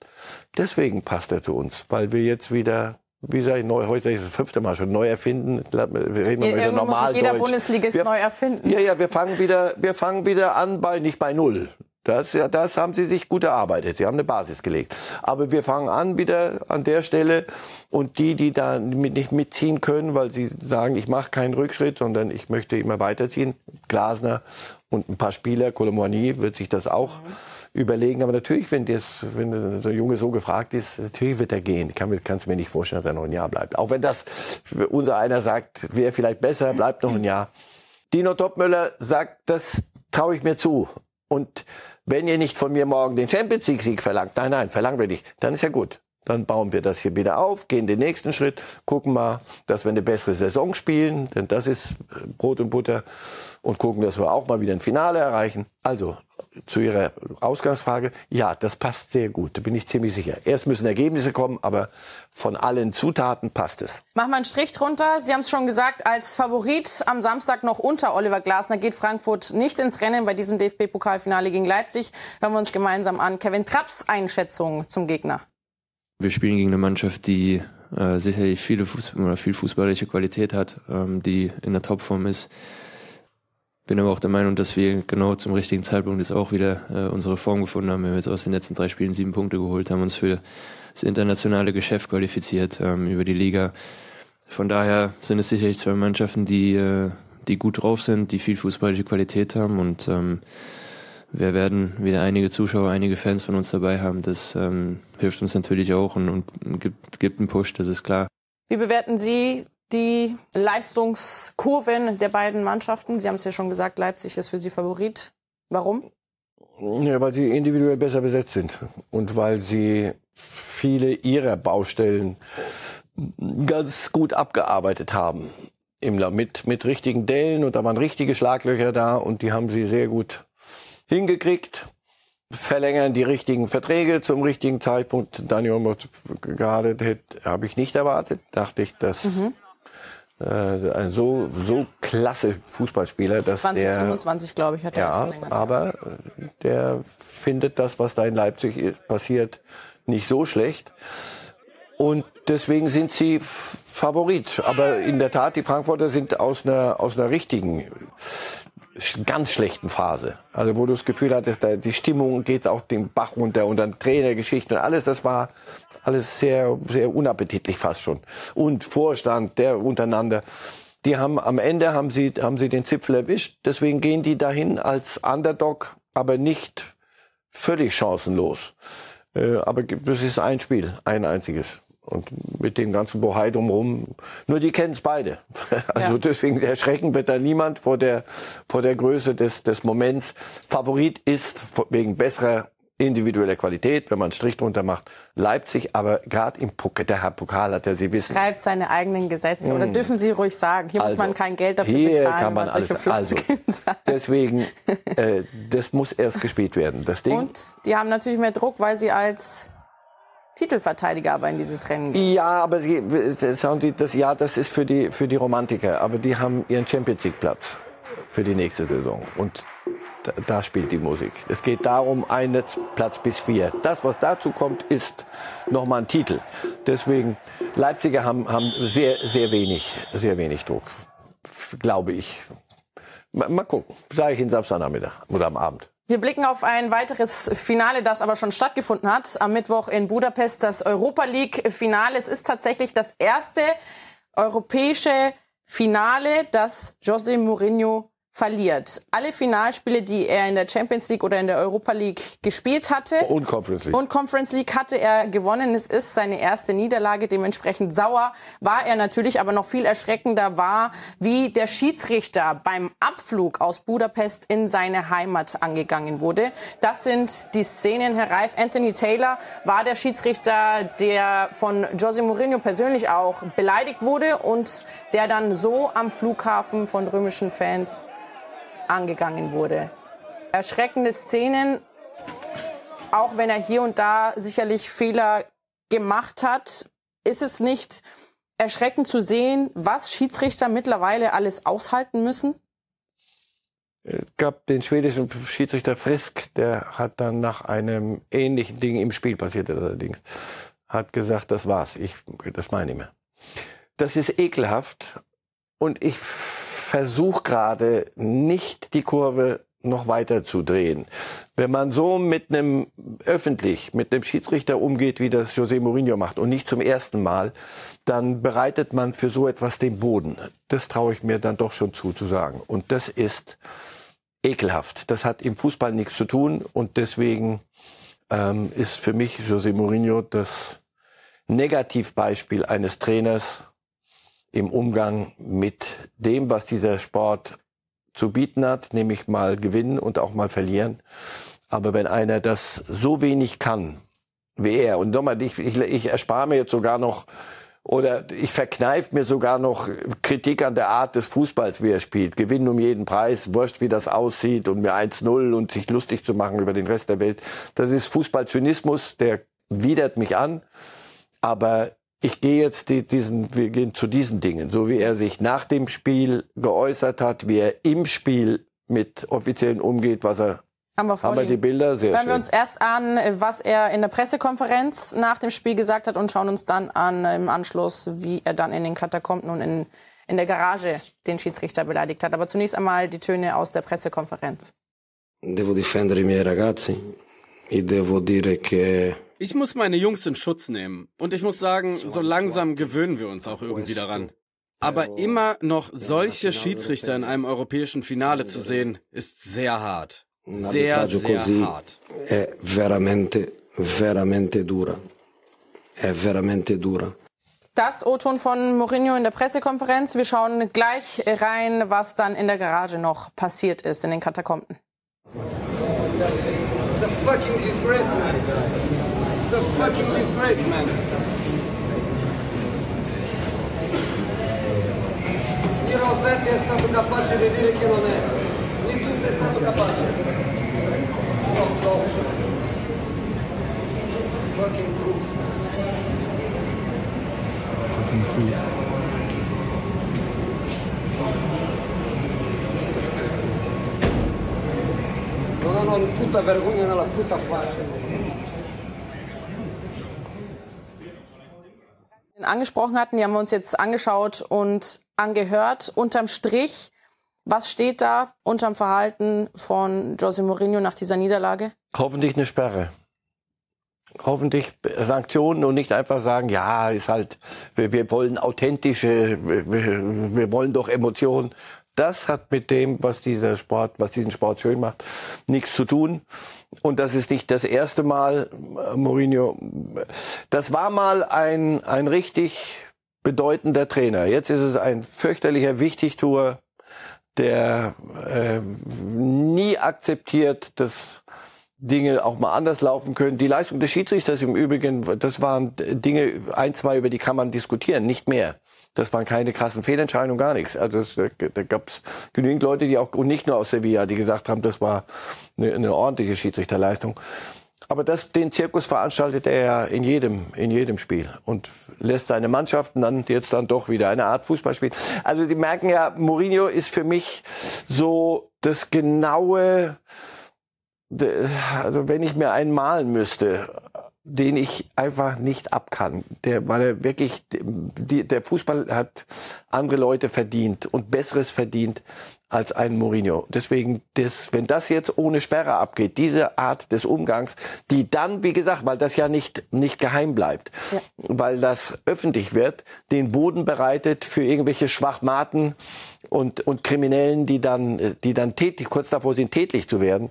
deswegen passt er zu uns, weil wir jetzt wieder wie sage ich, neu, heute ist das fünfte Mal schon neu erfinden. Wir reden ja, wieder normal muss jeder Bundesligist wir, neu erfinden. Ja, ja, wir fangen wieder, wir fangen wieder an bei, nicht bei Null. Das, ja, das haben sie sich gut erarbeitet. Sie haben eine Basis gelegt. Aber wir fangen an wieder an der Stelle und die, die da nicht mitziehen können, weil sie sagen, ich mache keinen Rückschritt, sondern ich möchte immer weiterziehen. Glasner und ein paar Spieler, Colomboigny wird sich das auch mhm überlegen. Aber natürlich, wenn, das, wenn der Junge so gefragt ist, natürlich wird er gehen. Ich kann, kannst mir nicht vorstellen, dass er noch ein Jahr bleibt. Auch wenn das unser einer sagt, wäre vielleicht besser, bleibt noch ein Jahr. Dino Topmöller sagt, das traue ich mir zu. Und wenn ihr nicht von mir morgen den Champions League Sieg verlangt, nein, nein, verlangen wir nicht, dann ist ja gut. Dann bauen wir das hier wieder auf, gehen den nächsten Schritt, gucken mal, dass wir eine bessere Saison spielen, denn das ist Brot und Butter und gucken, dass wir auch mal wieder ein Finale erreichen. Also zu Ihrer Ausgangsfrage, ja, das passt sehr gut, da bin ich ziemlich sicher. Erst müssen Ergebnisse kommen, aber von allen Zutaten passt es. Machen wir einen Strich drunter. Sie haben es schon gesagt, als Favorit am Samstag noch unter Oliver Glasner geht Frankfurt nicht ins Rennen bei diesem DFB-Pokalfinale gegen Leipzig. Hören wir uns gemeinsam an. Kevin Trapps Einschätzung zum Gegner. Wir spielen gegen eine Mannschaft, die äh, sicherlich viele Fußball, viel fußballische Qualität hat, ähm, die in der Topform ist bin aber auch der Meinung, dass wir genau zum richtigen Zeitpunkt jetzt auch wieder äh, unsere Form gefunden haben. Wir haben jetzt aus den letzten drei Spielen sieben Punkte geholt, haben uns für das internationale Geschäft qualifiziert ähm, über die Liga. Von daher sind es sicherlich zwei Mannschaften, die, äh, die gut drauf sind, die viel fußballische Qualität haben und ähm, wir werden wieder einige Zuschauer, einige Fans von uns dabei haben. Das ähm, hilft uns natürlich auch und, und gibt, gibt einen Push, das ist klar. Wie bewerten Sie die Leistungskurven der beiden Mannschaften? Sie haben es ja schon gesagt, Leipzig ist für Sie Favorit. Warum? Ja, weil sie individuell besser besetzt sind und weil sie viele ihrer Baustellen ganz gut abgearbeitet haben. Mit, mit richtigen Dellen und da waren richtige Schlaglöcher da und die haben sie sehr gut hingekriegt. Verlängern die richtigen Verträge zum richtigen Zeitpunkt. Daniel gerade habe ich nicht erwartet. Dachte ich, dass mhm äh, ein so so klasse Fußballspieler, dass 2027, glaube ich, hat er ja, aber der findet das, was da in Leipzig passiert, nicht so schlecht. Und deswegen sind sie Favorit. Aber in der Tat, die Frankfurter sind aus einer, aus einer richtigen, ganz schlechten Phase. Also wo du das Gefühl hattest, da, die Stimmung geht auch den Bach runter und dann Trainergeschichten und alles, das war alles sehr, sehr unappetitlich fast schon. Und Vorstand, der untereinander. Die haben am Ende haben sie, haben sie den Zipfel erwischt. Deswegen gehen die dahin als Underdog, aber nicht völlig chancenlos. Äh, aber das ist ein Spiel, ein einziges. Und mit dem ganzen Bohai drumherum, nur die kennen es beide. Also ja. deswegen erschrecken wird da niemand vor der, vor der Größe des, des Moments. Favorit ist wegen besserer individuelle Qualität, wenn man einen Strich drunter macht. Leipzig, aber gerade im Pokal, der Herr Pokal hat, der Sie wissen. Schreibt seine eigenen Gesetze. Oder mm. dürfen Sie ruhig sagen. Hier also, muss man kein Geld dafür hier bezahlen. Hier kann man alles. Also, deswegen, äh, das muss erst gespielt werden. Das Ding. Und die haben natürlich mehr Druck, weil sie als Titelverteidiger aber in dieses Rennen gehen. Ja, aber sie, die, das, ja, das ist für die, für die Romantiker. Aber die haben ihren Champions League Platz für die nächste Saison. Und da, da spielt die Musik. Es geht darum, einen Platz bis vier. Das, was dazu kommt, ist nochmal ein Titel. Deswegen, Leipziger haben, haben sehr, sehr wenig, sehr wenig Druck, glaube ich. Mal, gucken. Sage ich Ihnen Samstagnachmittag oder am Abend. Wir blicken auf ein weiteres Finale, das aber schon stattgefunden hat. Am Mittwoch in Budapest das Europa League Finale. Es ist tatsächlich das erste europäische Finale, das José Mourinho verliert. Alle Finalspiele, die er in der Champions League oder in der Europa League gespielt hatte Und Conference League. und Conference League hatte er gewonnen. Es ist seine erste Niederlage. Dementsprechend sauer war er natürlich, aber noch viel erschreckender war, wie der Schiedsrichter beim Abflug aus Budapest in seine Heimat angegangen wurde. Das sind die Szenen. Herr Reif, Anthony Taylor war der Schiedsrichter, der von Jose Mourinho persönlich auch beleidigt wurde und der dann so am Flughafen von römischen Fans angegangen wurde. Erschreckende Szenen, auch wenn er hier und da sicherlich Fehler gemacht hat, ist es nicht erschreckend zu sehen, was Schiedsrichter mittlerweile alles aushalten müssen? Es gab den schwedischen Schiedsrichter Frisk, der hat dann nach einem ähnlichen Ding im Spiel passiert allerdings, hat gesagt, das war's, ich, das meine ich mehr. Das ist ekelhaft und ich versuche gerade nicht die Kurve noch weiter zu drehen. Wenn man so mit einem öffentlich, mit einem Schiedsrichter umgeht, wie das José Mourinho macht und nicht zum ersten Mal, dann bereitet man für so etwas den Boden. Das traue ich mir dann doch schon zu, zu sagen. Und das ist ekelhaft. Das hat im Fußball nichts zu tun und deswegen ähm, ist für mich José Mourinho das Negativbeispiel eines Trainers im Umgang mit dem, was dieser Sport zu bieten hat, nämlich mal gewinnen und auch mal verlieren. Aber wenn einer das so wenig kann wie er, und nochmal, ich, ich, ich erspare mir jetzt sogar noch oder ich verkneife mir sogar noch Kritik an der Art des Fußballs, wie er spielt. Gewinnen um jeden Preis, wurscht, wie das aussieht und mir 1-0 und sich lustig zu machen über den Rest der Welt. Das ist Fußballzynismus, der widert mich an. Aber ich gehe jetzt die, diesen, wir gehen zu diesen Dingen, so wie er sich nach dem Spiel geäußert hat, wie er im Spiel mit Offiziellen umgeht, was er Haben wir haben wir vorliegen. die Bilder sehr Hören schön. wir uns erst an, was er in der Pressekonferenz nach dem Spiel gesagt hat und schauen uns dann an im Anschluss, wie er dann in den Katakomben und in, in der Garage den Schiedsrichter beleidigt hat. Aber zunächst einmal die Töne aus der Pressekonferenz. Devo difendere i miei ragazzi e devo dire che Ich muss meine Jungs in Schutz nehmen. Und ich muss sagen, so langsam gewöhnen wir uns auch irgendwie daran. Aber immer noch solche Schiedsrichter in einem europäischen Finale zu sehen, ist sehr hart. Sehr, sehr hart. è veramente, veramente dura. È veramente dura. Das O-Ton von Mourinho in der Pressekonferenz. Wir schauen gleich rein, was dann in der Garage noch passiert ist, in den Katakomben. It's a fucking disgrace, man. A fucking disgrace, man. Né Rossetti è stato capace di dire che non è. Né tu sei stato capace. No, no. Fucking crooks, man. Non hanno tutta vergogna nella puta faccia. Angesprochen hatten, die haben wir uns jetzt angeschaut und angehört. Unterm Strich, was steht da unterm Verhalten von Jose Mourinho nach dieser Niederlage? Hoffentlich eine Sperre. Hoffentlich Sanktionen und nicht einfach sagen, ja, ist halt, wir, wir wollen authentische, wir, wir- wir wollen doch Emotionen. Das hat mit dem, was dieser Sport, was diesen Sport schön macht, nichts zu tun. Und das ist nicht das erste Mal, äh, Mourinho. Das war mal ein, ein richtig bedeutender Trainer. Jetzt ist es ein fürchterlicher Wichtigtuer, der äh, nie akzeptiert, dass Dinge auch mal anders laufen können. Die Leistung des Schiedsrichters im Übrigen, das waren Dinge, ein, zwei, über die kann man diskutieren, nicht mehr. Das waren keine krassen Fehlentscheidungen, gar nichts. Also das, da, da gab es genügend Leute, die auch, und nicht nur aus Sevilla, die gesagt haben, das war eine, eine ordentliche Schiedsrichterleistung. Aber das, den Zirkus veranstaltet er in jedem, in jedem Spiel und lässt seine Mannschaften dann jetzt dann doch wieder eine Art Fußball spielen. Also die merken ja, Mourinho ist für mich so das genaue, also wenn ich mir einen malen müsste, den ich einfach nicht ab kann, der, weil er wirklich, die, der Fußball hat andere Leute verdient und Besseres verdient als ein Mourinho. Deswegen, das, wenn das jetzt ohne Sperre abgeht, diese Art des Umgangs, die dann, wie gesagt, weil das ja nicht, nicht geheim bleibt, ja. weil das öffentlich wird, den Boden bereitet für irgendwelche Schwachmaten und, und Kriminellen, die dann, die dann tätig, kurz davor sind, tätlich zu werden.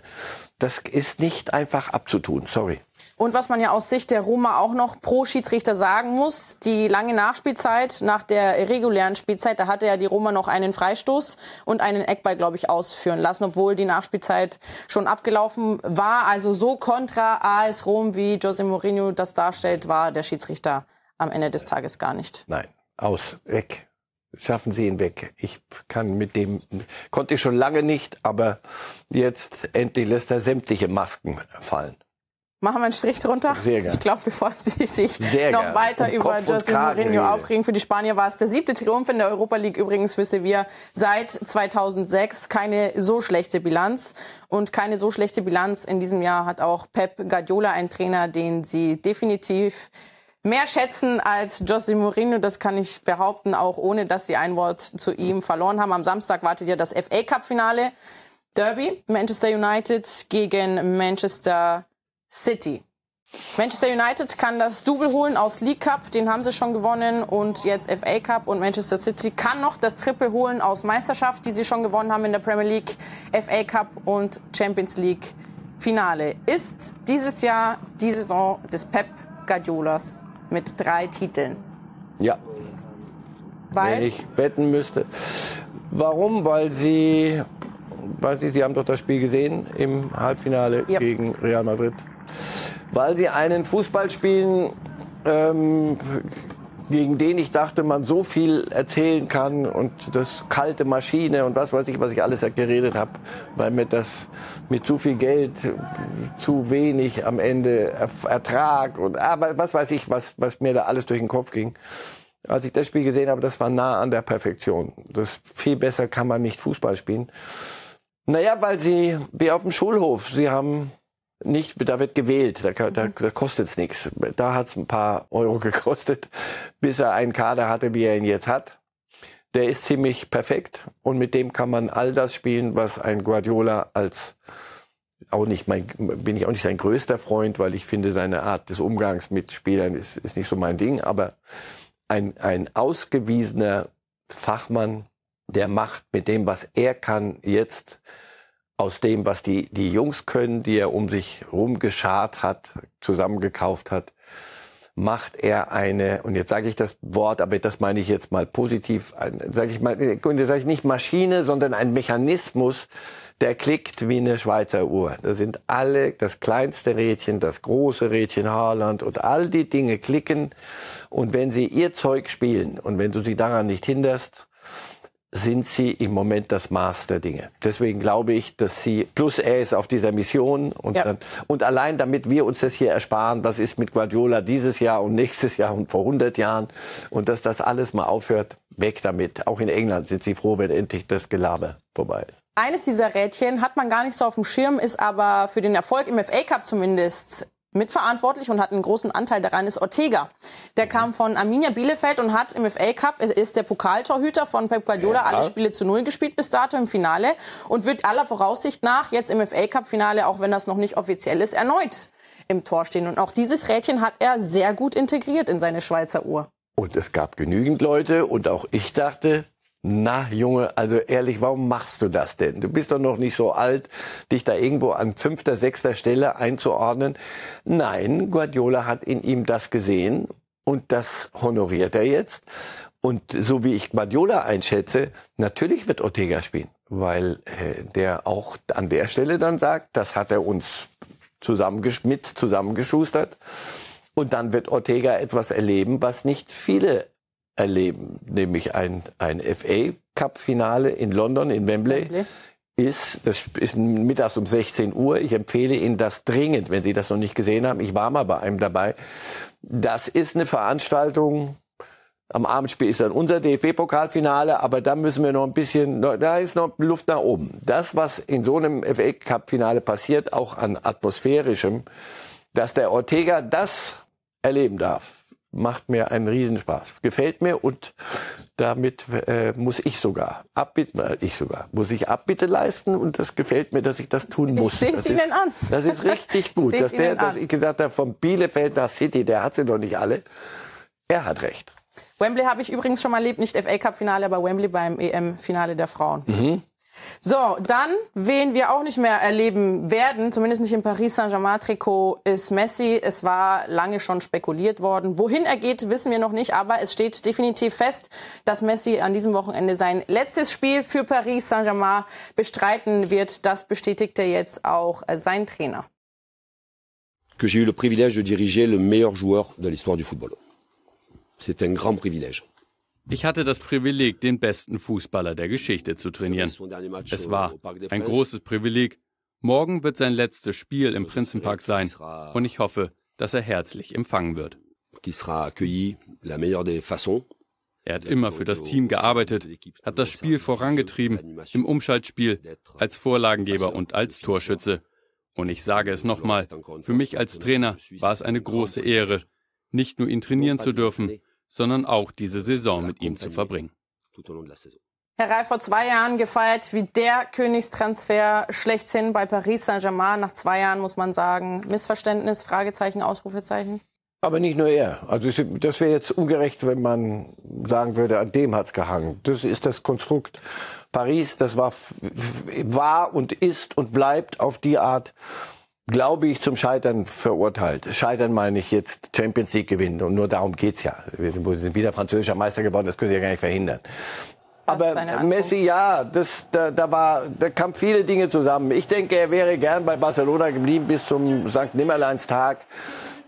Das ist nicht einfach abzutun. Sorry. Und was man ja aus Sicht der Roma auch noch pro Schiedsrichter sagen muss, die lange Nachspielzeit nach der regulären Spielzeit, da hatte ja die Roma noch einen Freistoß und einen Eckball, glaube ich, ausführen lassen, obwohl die Nachspielzeit schon abgelaufen war. Also so kontra AS Rom, wie Jose Mourinho das darstellt, war der Schiedsrichter am Ende des Tages gar nicht. Nein, aus, weg. Schaffen Sie ihn weg. Ich kann mit dem, konnte ich schon lange nicht, aber jetzt endlich lässt er sämtliche Masken fallen. Machen wir einen Strich drunter. Sehr gerne. Ich glaube, bevor Sie sich Sehr noch gern. weiter Um über Kragen Mourinho aufregen. Für die Spanier war es der siebte Triumph in der Europa League übrigens für Sevilla seit 2006. Keine so schlechte Bilanz. Und keine so schlechte Bilanz in diesem Jahr hat auch Pep Guardiola, ein Trainer, den Sie definitiv mehr schätzen als Jose Mourinho. Das kann ich behaupten, auch ohne, dass Sie ein Wort zu ihm verloren haben. Am Samstag wartet ja das FA Cup Finale. Derby, Manchester United gegen Manchester City. Manchester United kann das Double holen aus League Cup, den haben sie schon gewonnen und jetzt FA Cup und Manchester City kann noch das Triple holen aus Meisterschaft, die sie schon gewonnen haben in der Premier League, FA Cup und Champions League Finale. Ist dieses Jahr die Saison des Pep Guardiolas mit drei Titeln? Ja, wenn Weil ich wetten müsste. Warum? Weil sie, weil sie, sie haben doch das Spiel gesehen im Halbfinale Ja. gegen Real Madrid. Weil sie einen Fußball spielen, ähm, gegen den ich dachte, man so viel erzählen kann und das kalte Maschine und was weiß ich, was ich alles geredet habe, weil mir das mit zu viel Geld zu wenig am Ende Er- Ertrag und aber was weiß ich, was, was mir da alles durch den Kopf ging. Als ich das Spiel gesehen habe, das war nah an der Perfektion. Das viel besser kann man nicht Fußball spielen. Naja, weil sie, wie auf dem Schulhof, sie haben nicht, da wird gewählt, da, da, da kostet es nichts. Da hat es ein paar Euro gekostet, bis er einen Kader hatte, wie er ihn jetzt hat. Der ist ziemlich perfekt und mit dem kann man all das spielen, was ein Guardiola als auch nicht mein, bin ich auch nicht sein größter Freund, weil ich finde, seine Art des Umgangs mit Spielern ist, ist nicht so mein Ding, aber ein, ein ausgewiesener Fachmann, der macht mit dem, was er kann, jetzt aus dem, was die, die Jungs können, die er um sich rumgeschart hat, zusammengekauft hat, macht er eine, und jetzt sage ich das Wort, aber das meine ich jetzt mal positiv, sage ich mal, und sage ich nicht Maschine, sondern ein Mechanismus, der klickt wie eine Schweizer Uhr. Da sind alle, das kleinste Rädchen, das große Rädchen Haaland und all die Dinge klicken. Und wenn sie ihr Zeug spielen und wenn du sie daran nicht hinderst, sind sie im Moment das Maß der Dinge. Deswegen glaube ich, dass sie, plus er ist auf dieser Mission und, Ja. dann, und allein damit wir uns das hier ersparen, was ist mit Guardiola dieses Jahr und nächstes Jahr und vor 100 Jahren und dass das alles mal aufhört, weg damit. Auch in England sind sie froh, wenn endlich das Gelaber vorbei ist. Eines dieser Rädchen hat man gar nicht so auf dem Schirm, ist aber für den Erfolg im FA Cup zumindest mitverantwortlich und hat einen großen Anteil daran, ist Ortega. Der kam von Arminia Bielefeld und hat im FA Cup, ist der Pokaltorhüter von Pep Guardiola, Ja. alle Spiele zu Null gespielt bis dato im Finale und wird aller Voraussicht nach jetzt im FA Cup Finale, auch wenn das noch nicht offiziell ist, erneut im Tor stehen. Und auch dieses Rädchen hat er sehr gut integriert in seine Schweizer Uhr. Und es gab genügend Leute und auch ich dachte, na Junge, also ehrlich, warum machst du das denn? Du bist doch noch nicht so alt, dich da irgendwo an fünfter, sechster Stelle einzuordnen. Nein, Guardiola hat in ihm das gesehen und das honoriert er jetzt. Und so wie ich Guardiola einschätze, natürlich wird Ortega spielen, weil äh, der auch an der Stelle dann sagt, das hat er uns zusammengesch mit zusammengeschustert. Und dann wird Ortega etwas erleben, was nicht viele erleben, nämlich ein, ein FA Cup Finale in London, in Wembley. Wembley. Ist, das ist mittags um 16 Uhr. Ich empfehle Ihnen das dringend, wenn Sie das noch nicht gesehen haben. Ich war mal bei einem dabei. Das ist eine Veranstaltung. Am Abendspiel ist dann unser DFB-Pokalfinale, aber da müssen wir noch ein bisschen, da ist noch Luft nach oben. Das, was in so einem FA Cup-Finale passiert, auch an atmosphärischem, dass der Ortega das erleben darf, macht mir einen Riesenspaß. Gefällt mir und damit äh, muss ich sogar Abbitte, ich sogar, muss ich Abbitte leisten und das gefällt mir, dass ich das tun muss. Ich sehe es Ihnen an. Das ist richtig gut. Ich dass der, dass ich gesagt habe, vom Bielefeld nach City, der hat sie doch nicht alle. Er hat recht. Wembley habe ich übrigens schon mal erlebt, nicht FA Cup Finale, aber Wembley beim EM Finale der Frauen. Mhm. So, dann, wen wir auch nicht mehr erleben werden, zumindest nicht im Paris Saint-Germain-Trikot, ist Messi. Es war lange schon spekuliert worden. Wohin er geht, wissen wir noch nicht, aber es steht definitiv fest, dass Messi an diesem Wochenende sein letztes Spiel für Paris Saint-Germain bestreiten wird. Das bestätigte jetzt auch äh, sein Trainer. que j'ai eu le privilège de diriger le meilleur joueur de l'histoire du football. C'est un grand privilège. Ich hatte das Privileg, den besten Fußballer der Geschichte zu trainieren. Es war ein großes Privileg. Morgen wird sein letztes Spiel im Prinzenpark sein und ich hoffe, dass er herzlich empfangen wird. Er hat immer für das Team gearbeitet, hat das Spiel vorangetrieben, im Umschaltspiel, als Vorlagengeber und als Torschütze. Und ich sage es nochmal, für mich als Trainer war es eine große Ehre, nicht nur ihn trainieren zu dürfen, sondern auch diese Saison mit ihm zu verbringen. Herr Reif, vor zwei Jahren gefeiert wie der Königstransfer schlechthin bei Paris Saint-Germain. Nach zwei Jahren muss man sagen, Missverständnis, Fragezeichen, Ausrufezeichen. Aber nicht nur er. Also es- das wäre jetzt ungerecht, wenn man sagen würde, an dem hat's gehangen. Das ist das Konstrukt Paris. Das war, war und ist und bleibt auf die Art, glaube ich, zum Scheitern verurteilt. Scheitern meine ich jetzt Champions League gewinnen. Und nur darum geht's ja. Wir sind wieder französischer Meister geworden. Das können Sie ja gar nicht verhindern. Aber. Messi, ja, das, da, da war, da kamen viele Dinge zusammen. Ich denke, er wäre gern bei Barcelona geblieben bis zum St. Nimmerleinstag.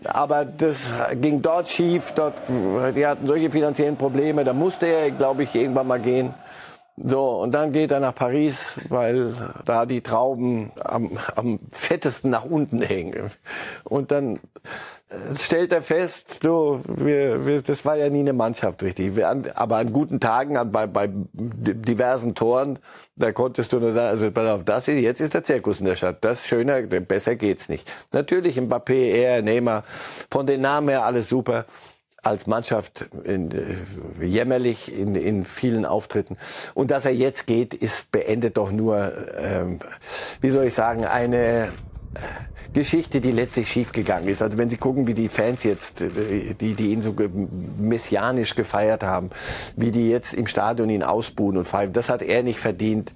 Aber das ging dort schief. Dort, die hatten solche finanziellen Probleme. Da musste er, glaube ich, irgendwann mal gehen. So, und dann geht er nach Paris, weil da die Trauben am, am fettesten nach unten hängen. Und dann äh, stellt er fest, so, wir, wir, das war ja nie eine Mannschaft richtig. Wir, aber an guten Tagen, bei, bei diversen Toren, da konntest du nur sagen, also pass auf, das ist, jetzt ist der Zirkus in der Stadt. Das ist schöner, besser geht's nicht. Natürlich Mbappé, er, Neymar, von den Namen her alles super als Mannschaft in, äh, jämmerlich in, in vielen Auftritten. Und dass er jetzt geht, ist beendet doch nur, ähm, wie soll ich sagen, eine äh, Geschichte, die letztlich schiefgegangen ist. Also wenn Sie gucken, wie die Fans jetzt, äh, die, die ihn so messianisch gefeiert haben, wie die jetzt im Stadion ihn ausbuhen und feiern, das hat er nicht verdient.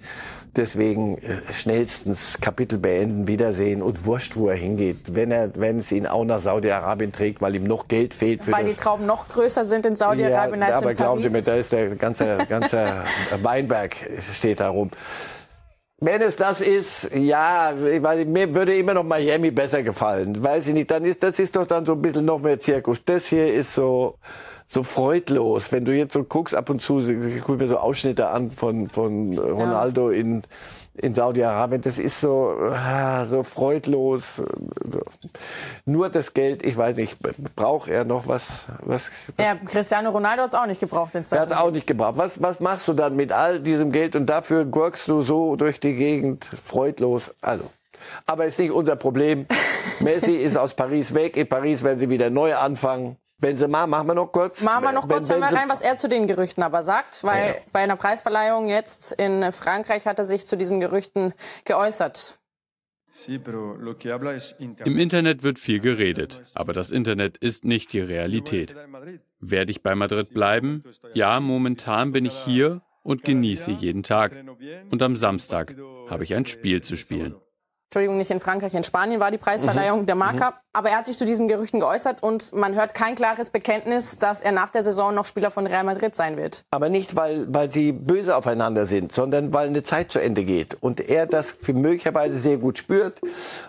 Deswegen äh, schnellstens Kapitel beenden, Wiedersehen und wurscht, wo er hingeht. Wenn er, wenn es ihn auch nach Saudi-Arabien trägt, weil ihm noch Geld fehlt für Weil das die Trauben noch größer sind in Saudi-Arabien ja, als aber in glauben Sie mir, da ist der ganze, ganze Weinberg steht da rum. Wenn es das ist, ja, weiß, mir würde immer noch Miami besser gefallen. Weiß ich nicht, dann ist, das ist doch dann so ein bisschen noch mehr Zirkus. Das hier ist so, so freudlos. Wenn du jetzt so guckst, ab und zu, ich gucke mir so Ausschnitte an von, von Ronaldo in, in Saudi-Arabien, das ist so, ah, so freudlos. Nur das Geld, ich weiß nicht, braucht er noch was, was, Ja, Cristiano Ronaldo hat es auch nicht gebraucht. Den er hat es auch nicht gebraucht. Was, was machst du dann mit all diesem Geld und dafür gurkst du so durch die Gegend freudlos? Also. Aber ist nicht unser Problem. Messi ist aus Paris weg. In Paris werden sie wieder neu anfangen. Benzema, machen wir noch kurz. Machen wir noch kurz, hören wir rein, was er zu den Gerüchten aber sagt, weil Ja. bei einer Preisverleihung jetzt in Frankreich hat er sich zu diesen Gerüchten geäußert. Im Internet wird viel geredet, aber das Internet ist nicht die Realität. Werde ich bei Madrid bleiben? Ja, momentan bin ich hier und genieße jeden Tag. Und am Samstag habe ich ein Spiel zu spielen. Entschuldigung, nicht in Frankreich, in Spanien war die Preisverleihung der Marca. Aber er hat sich zu diesen Gerüchten geäußert und man hört kein klares Bekenntnis, dass er nach der Saison noch Spieler von Real Madrid sein wird. Aber nicht, weil, weil sie böse aufeinander sind, sondern weil eine Zeit zu Ende geht. Und er das möglicherweise sehr gut spürt.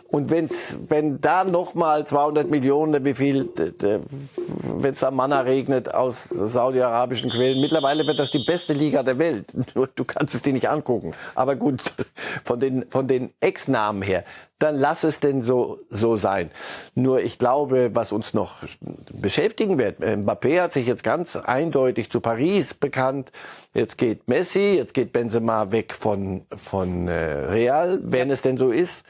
Und wenn's, wenn da nochmal 200 Millionen, wie viel, wenn es da Manna regnet aus saudi-arabischen Quellen, mittlerweile wird das die beste Liga der Welt. Nur du kannst es dir nicht angucken. Aber gut, von den, von den Ex-Namen her, dann lass es denn so, so sein. Nur ich glaube, was uns noch beschäftigen wird, Mbappé hat sich jetzt ganz eindeutig zu Paris bekannt. Jetzt geht Messi, jetzt geht Benzema weg von, von äh, Real, wenn es denn so ist.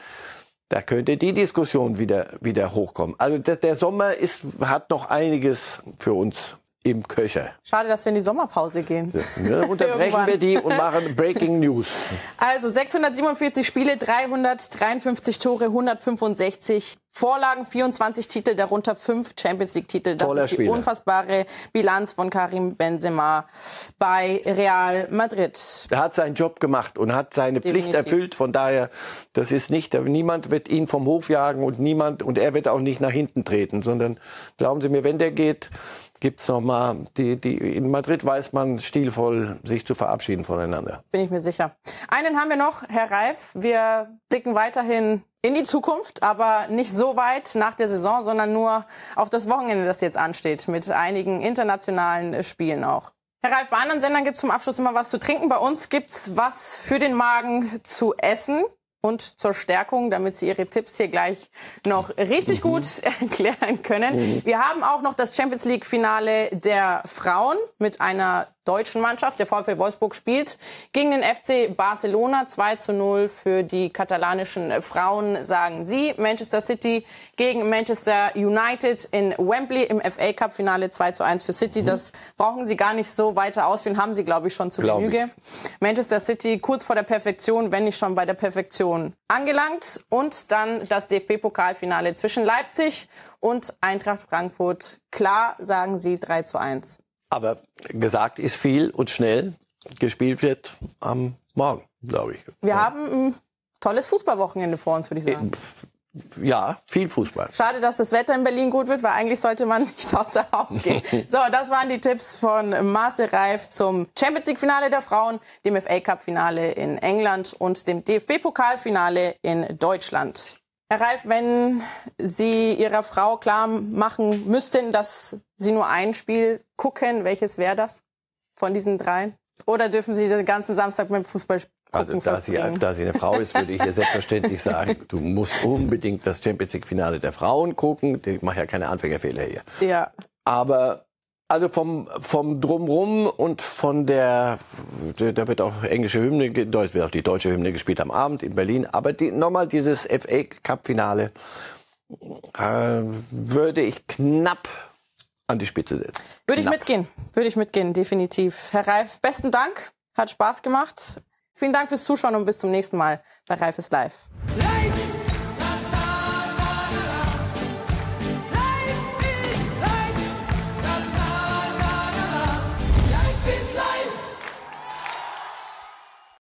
da könnte die Diskussion wieder, wieder hochkommen. Also der, der Sommer ist, hat noch einiges für uns im Köcher. Schade, dass wir in die Sommerpause gehen. Ja, unterbrechen wir die und machen Breaking News. Also 647 Spiele, 353 Tore, 165 Vorlagen, 24 Titel, darunter fünf Champions League Titel. Das Toller ist die Spieler. unfassbare Bilanz von Karim Benzema bei Real Madrid. Er hat seinen Job gemacht und hat seine Pflicht Definitiv. erfüllt. Von daher, das ist nicht, niemand wird ihn vom Hof jagen und niemand, und er wird auch nicht nach hinten treten, sondern glauben Sie mir, wenn der geht, gibt's noch mal, die, die, in Madrid weiß man stilvoll, sich zu verabschieden voneinander. Bin ich mir sicher. Einen haben wir noch, Herr Reif. Wir blicken weiterhin in die Zukunft, aber nicht so weit nach der Saison, sondern nur auf das Wochenende, das jetzt ansteht, mit einigen internationalen Spielen auch. Herr Reif, bei anderen Sendern gibt es zum Abschluss immer was zu trinken. Bei uns gibt's was für den Magen zu essen und zur Stärkung, damit Sie Ihre Tipps hier gleich noch richtig gut erklären können. Wir haben auch noch das Champions League Finale der Frauen mit einer deutschen Mannschaft. Der VfL Wolfsburg spielt gegen den FC Barcelona 2 zu 0 für die katalanischen Frauen, sagen Sie. Manchester City gegen Manchester United in Wembley im FA Cup Finale 2 zu 1 für City. Das brauchen Sie gar nicht so weiter ausführen, haben Sie, glaube ich, schon zu Glaub ich. Genüge. Manchester City kurz vor der Perfektion, wenn nicht schon bei der Perfektion angelangt. Und dann das DFB-Pokalfinale zwischen Leipzig und Eintracht Frankfurt. Klar sagen Sie 3 zu 1. Aber gesagt ist viel und schnell. Gespielt wird am Morgen, glaube ich. Wir haben ein tolles Fußballwochenende vor uns, würde ich sagen. Ja, viel Fußball. Schade, dass das Wetter in Berlin gut wird, weil eigentlich sollte man nicht außer Haus gehen. So, das waren die Tipps von Marcel Reif zum Champions League Finale der Frauen, dem FA Cup Finale in England und dem DFB Pokalfinale in Deutschland. Herr Reif, wenn Sie Ihrer Frau klar machen müssten, dass Sie nur ein Spiel gucken, welches wäre das von diesen dreien? Oder dürfen Sie den ganzen Samstag mit dem Fußball Also gucken da sie, da sie eine Frau ist, würde ich ihr selbstverständlich sagen, du musst unbedingt das Champions League Finale der Frauen gucken. Ich mache ja keine Anfängerfehler hier. Ja. Aber also vom, vom Drumrum und von der, da wird auch englische Hymne, wird auch die deutsche Hymne gespielt am Abend in Berlin. Aber die, nochmal dieses FA Cup Finale äh, würde ich knapp an die Spitze setzen. Würde ich Knapp. mitgehen, würde ich mitgehen, definitiv. Herr Reif, besten Dank, hat Spaß gemacht. Vielen Dank fürs Zuschauen und bis zum nächsten Mal bei Reif ist live. Ladies